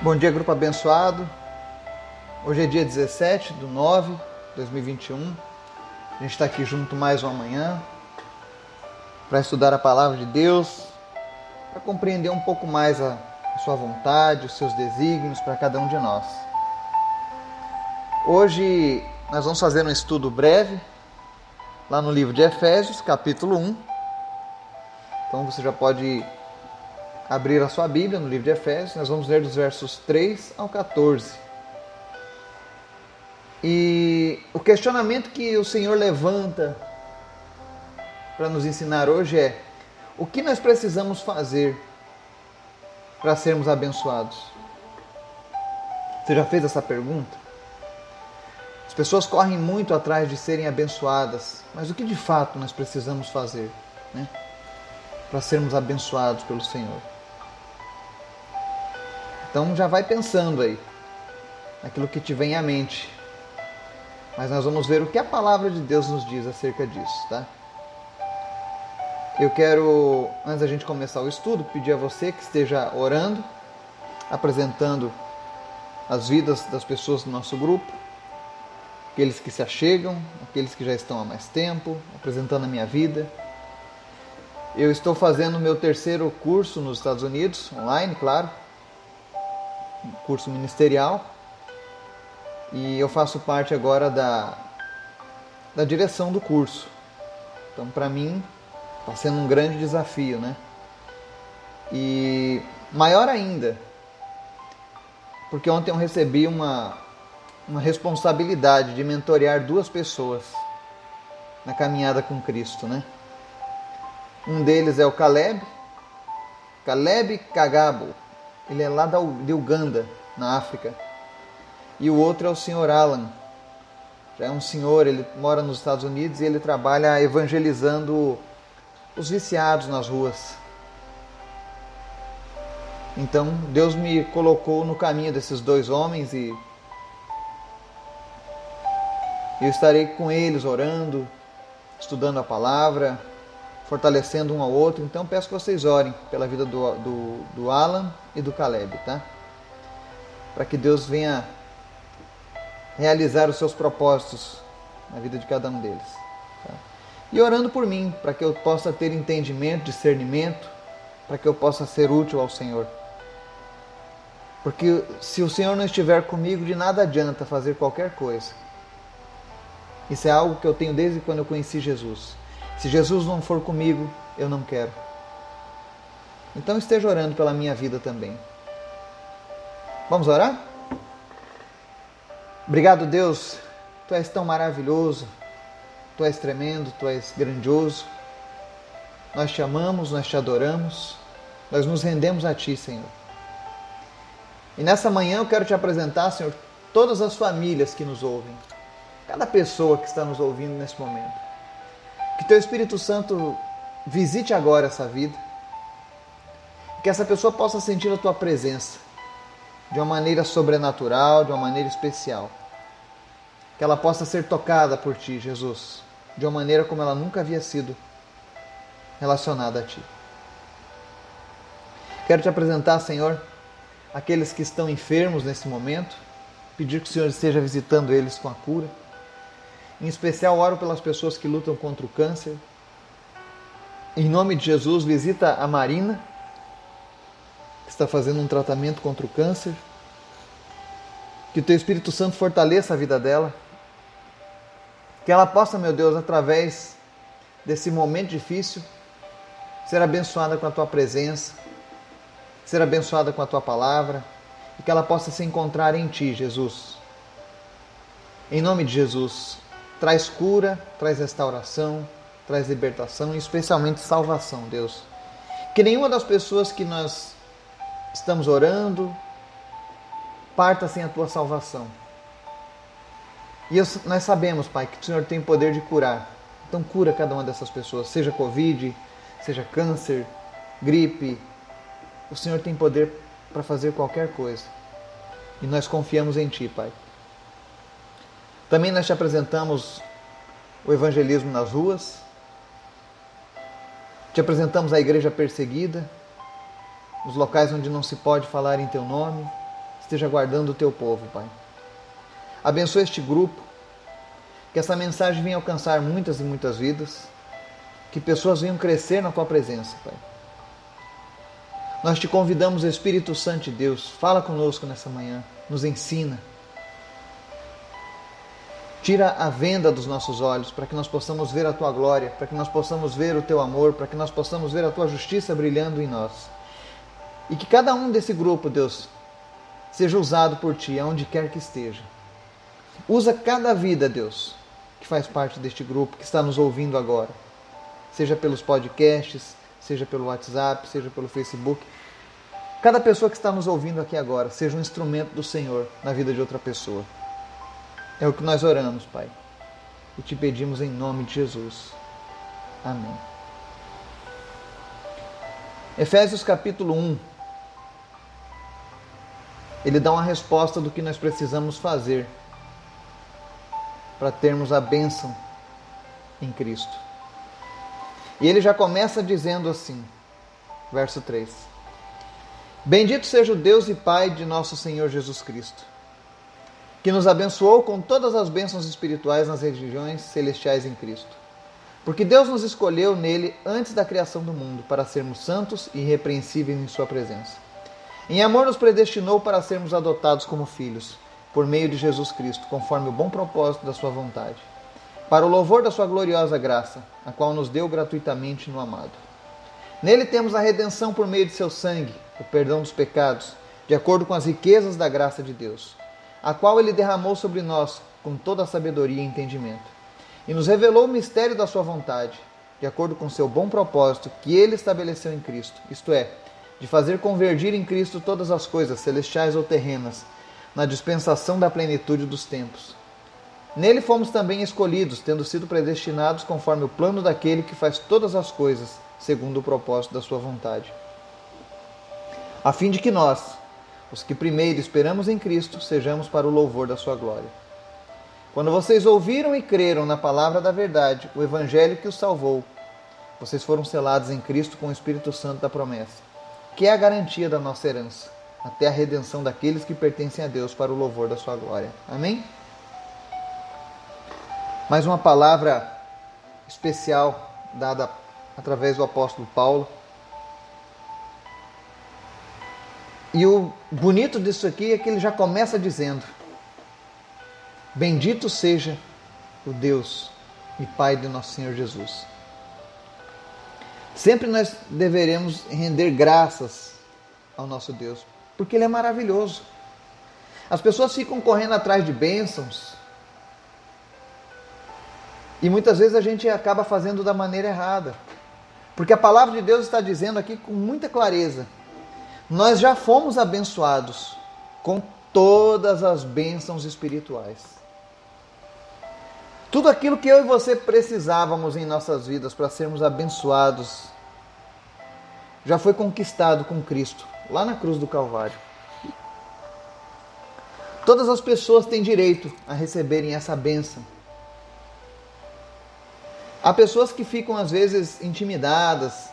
Bom dia, grupo abençoado. Hoje é dia 17 de 9 de 2021. A gente está aqui junto mais uma manhã para estudar a palavra de Deus, para compreender um pouco mais a, a sua vontade, os seus desígnios para cada um de nós. Hoje nós vamos fazer um estudo breve lá no livro de Efésios, capítulo 1. Então você já pode abrir a sua Bíblia no livro de Efésios, nós vamos ler dos versos 3 ao 14. E o questionamento que o Senhor levanta para nos ensinar hoje é: o que nós precisamos fazer para sermos abençoados? Você já fez essa pergunta? As pessoas correm muito atrás de serem abençoadas, mas o que de fato nós precisamos fazer né, para sermos abençoados pelo Senhor? Então já vai pensando aí naquilo que te vem à mente. Mas nós vamos ver o que a palavra de Deus nos diz acerca disso, tá? Eu quero, antes da gente começar o estudo, pedir a você que esteja orando, apresentando as vidas das pessoas do nosso grupo, aqueles que se achegam, aqueles que já estão há mais tempo, apresentando a minha vida. Eu estou fazendo meu terceiro curso nos Estados Unidos, online, claro, curso ministerial e eu faço parte agora da, da direção do curso. Então, para mim, está sendo um grande desafio, né? E maior ainda, porque ontem eu recebi uma, uma responsabilidade de mentorear duas pessoas na caminhada com Cristo, né? Um deles é o Caleb, Caleb Kagabo, ele é lá de Uganda, na África. E o outro é o senhor Alan. Já é um senhor, ele mora nos Estados Unidos e ele trabalha evangelizando os viciados nas ruas. Então Deus me colocou no caminho desses dois homens e eu estarei com eles orando, estudando a palavra, fortalecendo um ao outro. Então peço que vocês orem pela vida do, do, do Alan e do Caleb, tá? Para que Deus venha realizar os seus propósitos na vida de cada um deles. Tá? E orando por mim, para que eu possa ter entendimento, discernimento, para que eu possa ser útil ao Senhor. Porque se o Senhor não estiver comigo, de nada adianta fazer qualquer coisa. Isso é algo que eu tenho desde quando eu conheci Jesus. Se Jesus não for comigo, eu não quero. Então esteja orando pela minha vida também. Vamos orar? Obrigado, Deus. Tu és tão maravilhoso. Tu és tremendo, tu és grandioso. Nós te amamos, nós te adoramos. Nós nos rendemos a ti, Senhor. E nessa manhã eu quero te apresentar, Senhor, todas as famílias que nos ouvem. Cada pessoa que está nos ouvindo nesse momento. Que teu Espírito Santo visite agora essa vida. Que essa pessoa possa sentir a tua presença de uma maneira sobrenatural, de uma maneira especial. Que ela possa ser tocada por ti, Jesus, de uma maneira como ela nunca havia sido relacionada a ti. Quero te apresentar, Senhor, aqueles que estão enfermos nesse momento, pedir que o Senhor esteja visitando eles com a cura em especial, oro pelas pessoas que lutam contra o câncer. Em nome de Jesus, visita a Marina, que está fazendo um tratamento contra o câncer. Que o Teu Espírito Santo fortaleça a vida dela. Que ela possa, meu Deus, através desse momento difícil, ser abençoada com a Tua presença, ser abençoada com a Tua palavra e que ela possa se encontrar em Ti, Jesus. Em nome de Jesus, traz cura, traz restauração, traz libertação e especialmente salvação, Deus. Que nenhuma das pessoas que nós estamos orando parta sem a tua salvação. E nós sabemos, Pai, que o Senhor tem poder de curar. Então cura cada uma dessas pessoas, seja Covid, seja câncer, gripe. O Senhor tem poder para fazer qualquer coisa. E nós confiamos em Ti, Pai. Também nós te apresentamos o evangelismo nas ruas, te apresentamos a igreja perseguida, os locais onde não se pode falar em teu nome, esteja guardando o teu povo, Pai. Abençoa este grupo, que essa mensagem venha alcançar muitas e muitas vidas, que pessoas venham crescer na tua presença, Pai. Nós te convidamos, Espírito Santo de Deus, fala conosco nessa manhã, nos ensina. Tira a venda dos nossos olhos para que nós possamos ver a tua glória, para que nós possamos ver o teu amor, para que nós possamos ver a tua justiça brilhando em nós. E que cada um desse grupo, Deus, seja usado por ti, aonde quer que esteja. Usa cada vida, Deus, que faz parte deste grupo, que está nos ouvindo agora. Seja pelos podcasts, seja pelo WhatsApp, seja pelo Facebook. Cada pessoa que está nos ouvindo aqui agora seja um instrumento do Senhor na vida de outra pessoa. É o que nós oramos, Pai. E te pedimos em nome de Jesus. Amém. Efésios capítulo 1. Ele dá uma resposta do que nós precisamos fazer para termos a bênção em Cristo. E ele já começa dizendo assim, verso 3: Bendito seja o Deus e Pai de nosso Senhor Jesus Cristo, que nos abençoou com todas as bênçãos espirituais nas regiões celestiais em Cristo. Porque Deus nos escolheu nele antes da criação do mundo para sermos santos e irrepreensíveis em Sua presença. Em amor nos predestinou para sermos adotados como filhos por meio de Jesus Cristo, conforme o bom propósito da Sua vontade, para o louvor da Sua gloriosa graça, a qual nos deu gratuitamente no amado. Nele temos a redenção por meio de Seu sangue, o perdão dos pecados, de acordo com as riquezas da graça de Deus, a qual Ele derramou sobre nós com toda a sabedoria e entendimento, e nos revelou o mistério da Sua vontade, de acordo com seu bom propósito que Ele estabeleceu em Cristo, isto é, de fazer convergir em Cristo todas as coisas, celestiais ou terrenas, na dispensação da plenitude dos tempos. Nele fomos também escolhidos, tendo sido predestinados conforme o plano daquele que faz todas as coisas, segundo o propósito da sua vontade. A fim de que nós, os que primeiro esperamos em Cristo, sejamos para o louvor da sua glória. Quando vocês ouviram e creram na palavra da verdade, o evangelho que os salvou, vocês foram selados em Cristo com o Espírito Santo da promessa, que é a garantia da nossa herança até a redenção daqueles que pertencem a Deus para o louvor da sua glória. Amém? Mais uma palavra especial dada através do apóstolo Paulo. E o bonito disso aqui é que ele já começa dizendo: Bendito seja o Deus e Pai de nosso Senhor Jesus. Sempre nós deveremos render graças ao nosso Deus porque Ele é maravilhoso. As pessoas ficam correndo atrás de bênçãos e muitas vezes a gente acaba fazendo da maneira errada. Porque a palavra de Deus está dizendo aqui com muita clareza: nós já fomos abençoados com todas as bênçãos espirituais. Tudo aquilo que eu e você precisávamos em nossas vidas para sermos abençoados já foi conquistado com Cristo lá na cruz do Calvário. Todas as pessoas têm direito a receberem essa bênção. Há pessoas que ficam às vezes intimidadas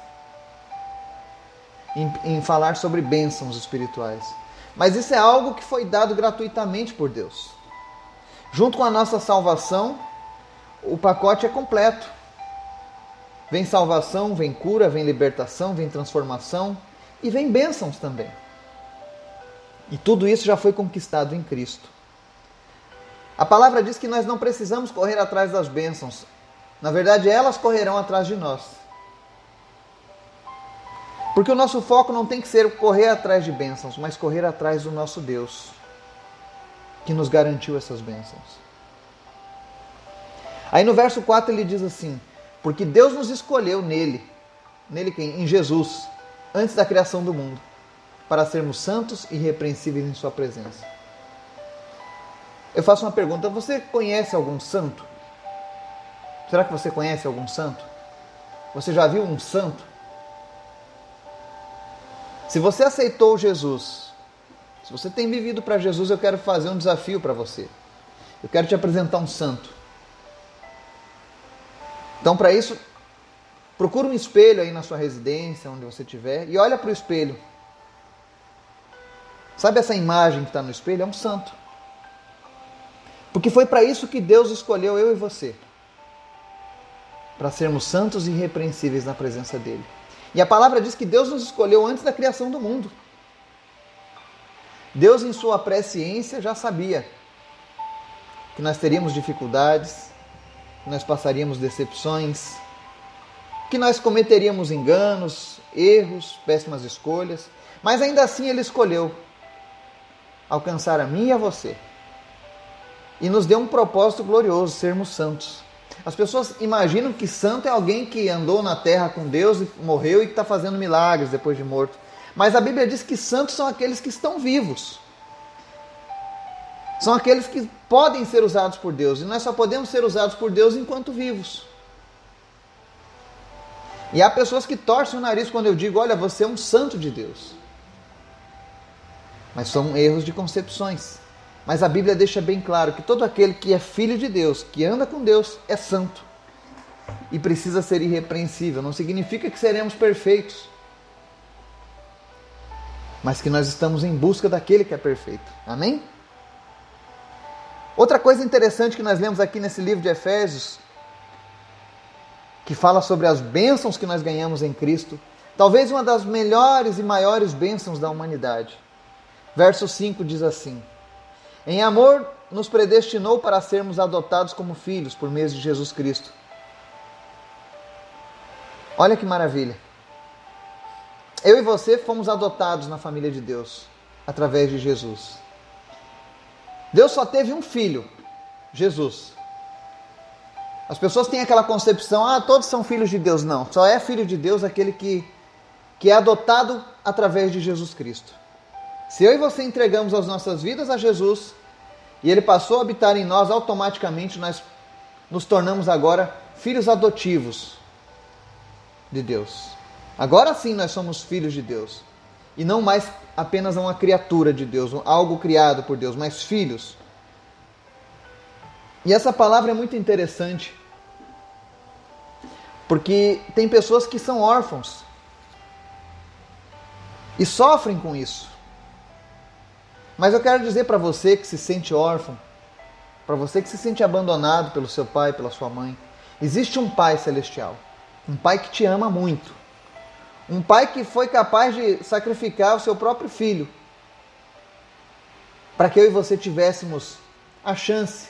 em, em falar sobre bênçãos espirituais. Mas isso é algo que foi dado gratuitamente por Deus. Junto com a nossa salvação, o pacote é completo. Vem salvação, vem cura, vem libertação, vem transformação, e vem bênçãos também. E tudo isso já foi conquistado em Cristo. A palavra diz que nós não precisamos correr atrás das bênçãos. Na verdade, elas correrão atrás de nós. Porque o nosso foco não tem que ser correr atrás de bênçãos, mas correr atrás do nosso Deus, que nos garantiu essas bênçãos. Aí no verso 4 ele diz assim: Porque Deus nos escolheu nele, nele quem? Em Jesus, antes da criação do mundo, para sermos santos e irrepreensíveis em Sua presença. Eu faço uma pergunta: você conhece algum santo? Será que você conhece algum santo? Você já viu um santo? Se você aceitou Jesus, se você tem vivido para Jesus, eu quero fazer um desafio para você. Eu quero te apresentar um santo. Então, para isso, Procura um espelho aí na sua residência, onde você estiver, e olha para o espelho. Sabe essa imagem que está no espelho? É um santo. Porque foi para isso que Deus escolheu eu e você para sermos santos e irrepreensíveis na presença dele. E a palavra diz que Deus nos escolheu antes da criação do mundo. Deus, em sua presciência, já sabia que nós teríamos dificuldades, que nós passaríamos decepções, que nós cometeríamos enganos, erros, péssimas escolhas, mas ainda assim Ele escolheu alcançar a mim e a você. E nos deu um propósito glorioso, sermos santos. As pessoas imaginam que santo é alguém que andou na terra com Deus e morreu e que está fazendo milagres depois de morto. Mas a Bíblia diz que santos são aqueles que estão vivos. São aqueles que podem ser usados por Deus. E nós só podemos ser usados por Deus enquanto vivos. E há pessoas que torcem o nariz quando eu digo: olha, você é um santo de Deus. Mas são erros de concepções. Mas a Bíblia deixa bem claro que todo aquele que é filho de Deus, que anda com Deus, é santo e precisa ser irrepreensível. Não significa que seremos perfeitos, mas que nós estamos em busca daquele que é perfeito. Amém? Outra coisa interessante que nós lemos aqui nesse livro de Efésios, que fala sobre as bênçãos que nós ganhamos em Cristo, talvez uma das melhores e maiores bênçãos da humanidade. Verso 5 diz assim: em amor, nos predestinou para sermos adotados como filhos por meio de Jesus Cristo. Olha que maravilha. Eu e você fomos adotados na família de Deus através de Jesus. Deus só teve um filho, Jesus. As pessoas têm aquela concepção, ah, todos são filhos de Deus. Não, só é filho de Deus aquele que, que é adotado através de Jesus Cristo. Se eu e você entregamos as nossas vidas a Jesus e ele passou a habitar em nós, automaticamente nós nos tornamos agora filhos adotivos de Deus. Agora sim nós somos filhos de Deus. E não mais apenas uma criatura de Deus, algo criado por Deus, mas filhos. E essa palavra é muito interessante. Porque tem pessoas que são órfãos e sofrem com isso. Mas eu quero dizer para você que se sente órfão, para você que se sente abandonado pelo seu pai, pela sua mãe, existe um Pai celestial, um Pai que te ama muito, um Pai que foi capaz de sacrificar o seu próprio filho para que eu e você tivéssemos a chance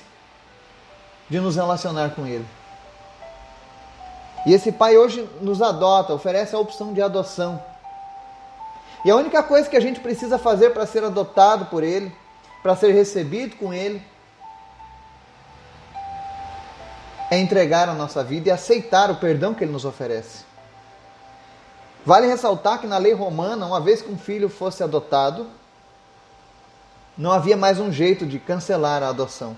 de nos relacionar com Ele. E esse Pai hoje nos adota, oferece a opção de adoção. E a única coisa que a gente precisa fazer para ser adotado por Ele, para ser recebido com Ele, é entregar a nossa vida e aceitar o perdão que Ele nos oferece. Vale ressaltar que na lei romana, uma vez que um filho fosse adotado, não havia mais um jeito de cancelar a adoção.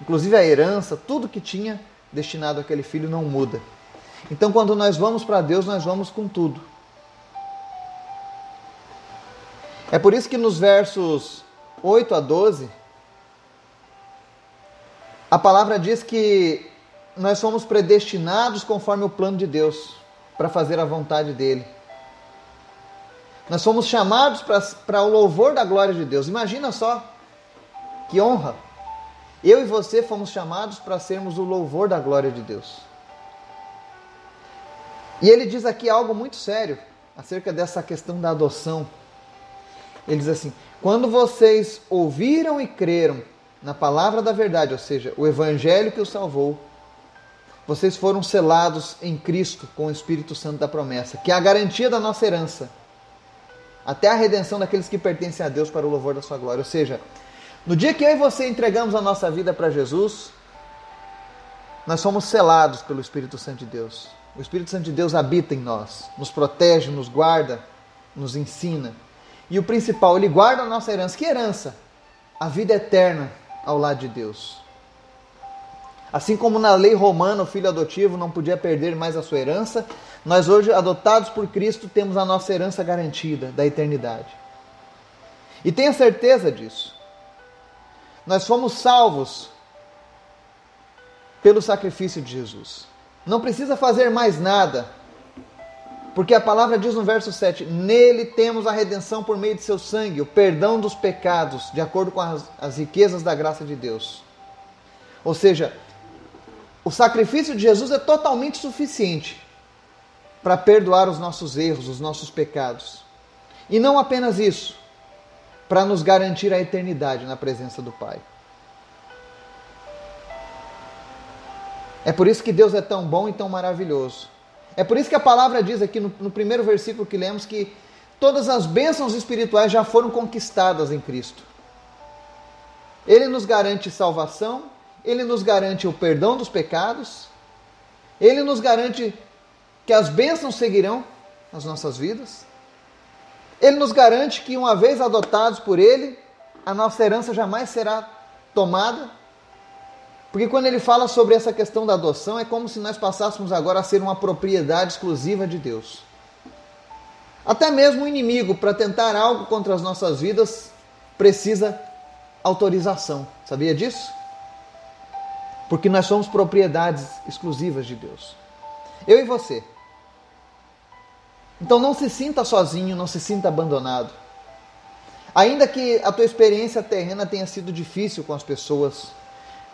Inclusive a herança, tudo que tinha destinado àquele filho não muda. Então, quando nós vamos para Deus, nós vamos com tudo. É por isso que nos versos 8 a 12, a palavra diz que nós somos predestinados conforme o plano de Deus para fazer a vontade dele. Nós somos chamados para o louvor da glória de Deus. Imagina só que honra. Eu e você fomos chamados para sermos o louvor da glória de Deus. E ele diz aqui algo muito sério acerca dessa questão da adoção. Ele diz assim: quando vocês ouviram e creram na palavra da verdade, ou seja, o evangelho que os salvou, vocês foram selados em Cristo com o Espírito Santo da promessa, que é a garantia da nossa herança, até a redenção daqueles que pertencem a Deus para o louvor da sua glória. Ou seja, no dia que eu e você entregamos a nossa vida para Jesus, nós somos selados pelo Espírito Santo de Deus. O Espírito Santo de Deus habita em nós, nos protege, nos guarda, nos ensina. E o principal, ele guarda a nossa herança. Que herança? A vida eterna ao lado de Deus. Assim como na lei romana o filho adotivo não podia perder mais a sua herança, nós hoje, adotados por Cristo, temos a nossa herança garantida da eternidade. E tenha certeza disso. Nós fomos salvos pelo sacrifício de Jesus. Não precisa fazer mais nada Porque a palavra diz no verso 7: Nele temos a redenção por meio de seu sangue, o perdão dos pecados, de acordo com as, as riquezas da graça de Deus. Ou seja, o sacrifício de Jesus é totalmente suficiente para perdoar os nossos erros, os nossos pecados. E não apenas isso, para nos garantir a eternidade na presença do Pai. É por isso que Deus é tão bom e tão maravilhoso. É por isso que a palavra diz aqui no, no primeiro versículo que lemos que todas as bênçãos espirituais já foram conquistadas em Cristo. Ele nos garante salvação, ele nos garante o perdão dos pecados, ele nos garante que as bênçãos seguirão nas nossas vidas. Ele nos garante que, uma vez adotados por Ele, a nossa herança jamais será tomada. Porque quando ele fala sobre essa questão da adoção, é como se nós passássemos agora a ser uma propriedade exclusiva de Deus. Até mesmo o inimigo, para tentar algo contra as nossas vidas, precisa autorização. Sabia disso? Porque nós somos propriedades exclusivas de Deus. Eu e você. Então não se sinta sozinho, não se sinta abandonado. Ainda que a tua experiência terrena tenha sido difícil com as pessoas,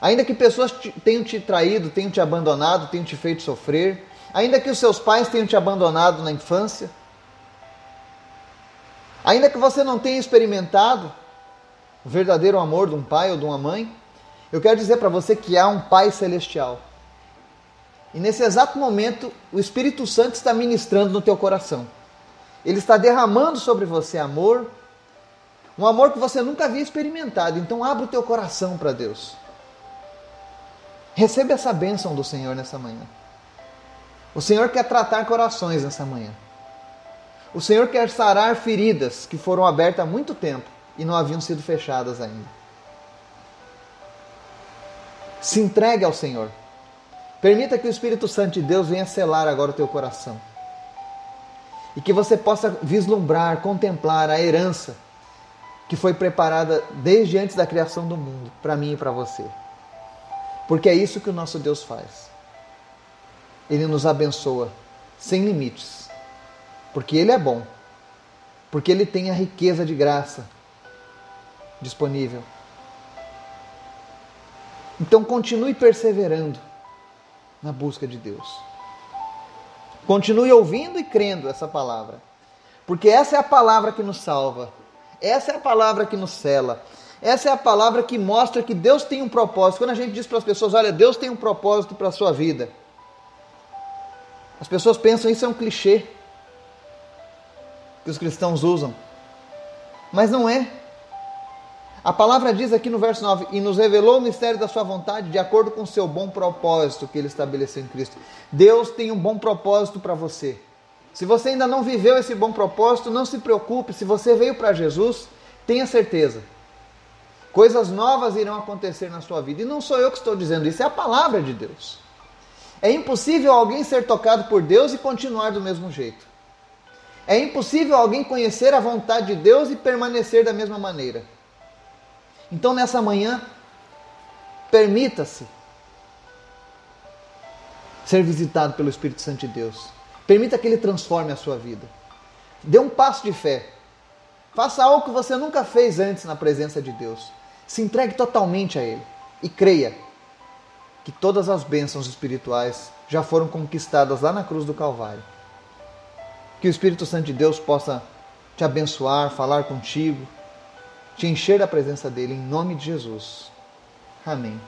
ainda que pessoas tenham te traído, tenham te abandonado, tenham te feito sofrer, ainda que os seus pais tenham te abandonado na infância, ainda que você não tenha experimentado o verdadeiro amor de um pai ou de uma mãe, eu quero dizer para você que há um Pai celestial. E nesse exato momento, o Espírito Santo está ministrando no teu coração. Ele está derramando sobre você amor, um amor que você nunca havia experimentado. Então, abra o teu coração para Deus. Receba essa bênção do Senhor nessa manhã. O Senhor quer tratar corações nessa manhã. O Senhor quer sarar feridas que foram abertas há muito tempo e não haviam sido fechadas ainda. Se entregue ao Senhor. Permita que o Espírito Santo de Deus venha selar agora o teu coração. E que você possa vislumbrar, contemplar a herança que foi preparada desde antes da criação do mundo, para mim e para você. Porque é isso que o nosso Deus faz. Ele nos abençoa sem limites. Porque Ele é bom. Porque Ele tem a riqueza de graça disponível. Então continue perseverando na busca de Deus. Continue ouvindo e crendo essa palavra. Porque essa é a palavra que nos salva. Essa é a palavra que nos cela. Essa é a palavra que mostra que Deus tem um propósito. Quando a gente diz para as pessoas, olha, Deus tem um propósito para a sua vida. As pessoas pensam isso é um clichê que os cristãos usam. Mas não é. A palavra diz aqui no verso 9: E nos revelou o mistério da Sua vontade de acordo com o seu bom propósito que Ele estabeleceu em Cristo. Deus tem um bom propósito para você. Se você ainda não viveu esse bom propósito, não se preocupe. Se você veio para Jesus, tenha certeza. Coisas novas irão acontecer na sua vida. E não sou eu que estou dizendo isso, é a palavra de Deus. É impossível alguém ser tocado por Deus e continuar do mesmo jeito. É impossível alguém conhecer a vontade de Deus e permanecer da mesma maneira. Então nessa manhã, permita-se ser visitado pelo Espírito Santo de Deus. Permita que ele transforme a sua vida. Dê um passo de fé. Faça algo que você nunca fez antes na presença de Deus. Se entregue totalmente a Ele e creia que todas as bênçãos espirituais já foram conquistadas lá na cruz do Calvário. Que o Espírito Santo de Deus possa te abençoar, falar contigo, te encher da presença dele em nome de Jesus. Amém.